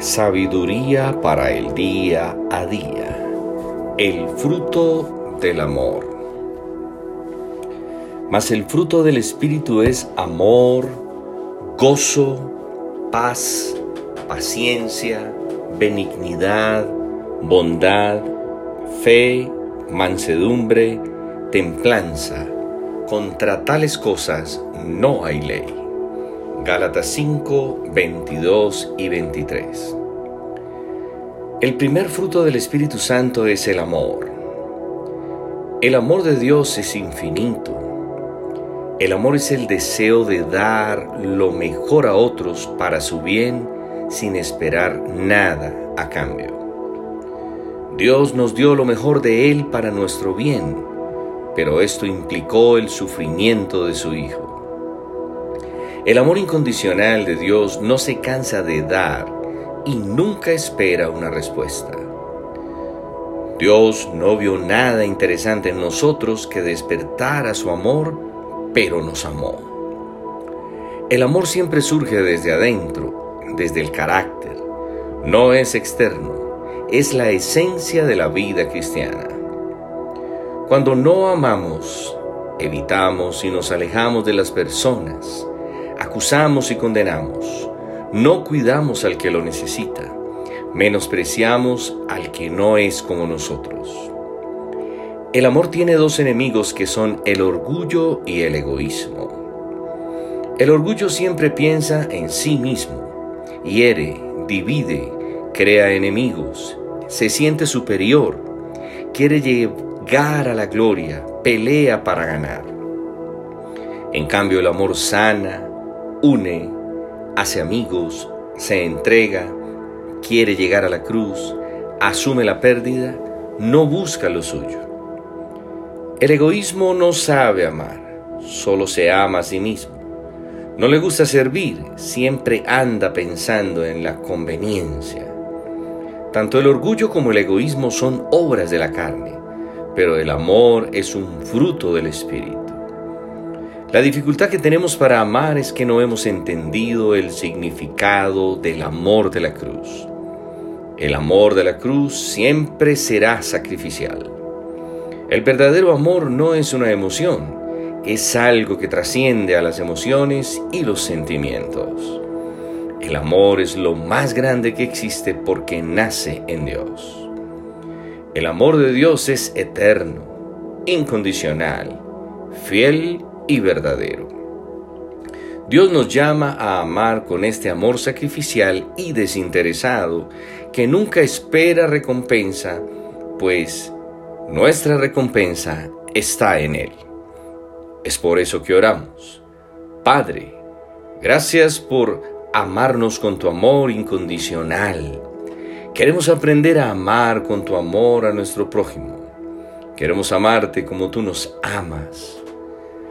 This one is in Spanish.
Sabiduría para el día a día. El fruto del amor. Mas el fruto del Espíritu es amor, gozo, paz, paciencia, benignidad, bondad, fe, mansedumbre, templanza. Contra tales cosas no hay ley. Gálatas 5, 22 y 23. El primer fruto del Espíritu Santo es el amor. El amor de Dios es infinito. El amor es el deseo de dar lo mejor a otros para su bien sin esperar nada a cambio. Dios nos dio lo mejor de Él para nuestro bien, pero esto implicó el sufrimiento de su Hijo. El amor incondicional de Dios no se cansa de dar y nunca espera una respuesta. Dios no vio nada interesante en nosotros que despertara su amor, pero nos amó. El amor siempre surge desde adentro, desde el carácter. No es externo, es la esencia de la vida cristiana. Cuando no amamos, evitamos y nos alejamos de las personas, acusamos y condenamos, no cuidamos al que lo necesita, menospreciamos al que no es como nosotros. El amor tiene dos enemigos que son el orgullo y el egoísmo. El orgullo siempre piensa en sí mismo, hiere, divide, crea enemigos, se siente superior, quiere llegar a la gloria, pelea para ganar. En cambio el amor sana, une, hace amigos, se entrega, quiere llegar a la cruz, asume la pérdida, no busca lo suyo. El egoísmo no sabe amar, solo se ama a sí mismo. No le gusta servir, siempre anda pensando en la conveniencia. Tanto el orgullo como el egoísmo son obras de la carne, pero el amor es un fruto del Espíritu. La dificultad que tenemos para amar es que no hemos entendido el significado del amor de la cruz. El amor de la cruz siempre será sacrificial. El verdadero amor no es una emoción, es algo que trasciende a las emociones y los sentimientos. El amor es lo más grande que existe porque nace en Dios. El amor de Dios es eterno, incondicional, fiel y verdadero. Dios nos llama a amar con este amor sacrificial y desinteresado que nunca espera recompensa, pues nuestra recompensa está en Él. Es por eso que oramos. Padre, gracias por amarnos con tu amor incondicional. Queremos aprender a amar con tu amor a nuestro prójimo. Queremos amarte como tú nos amas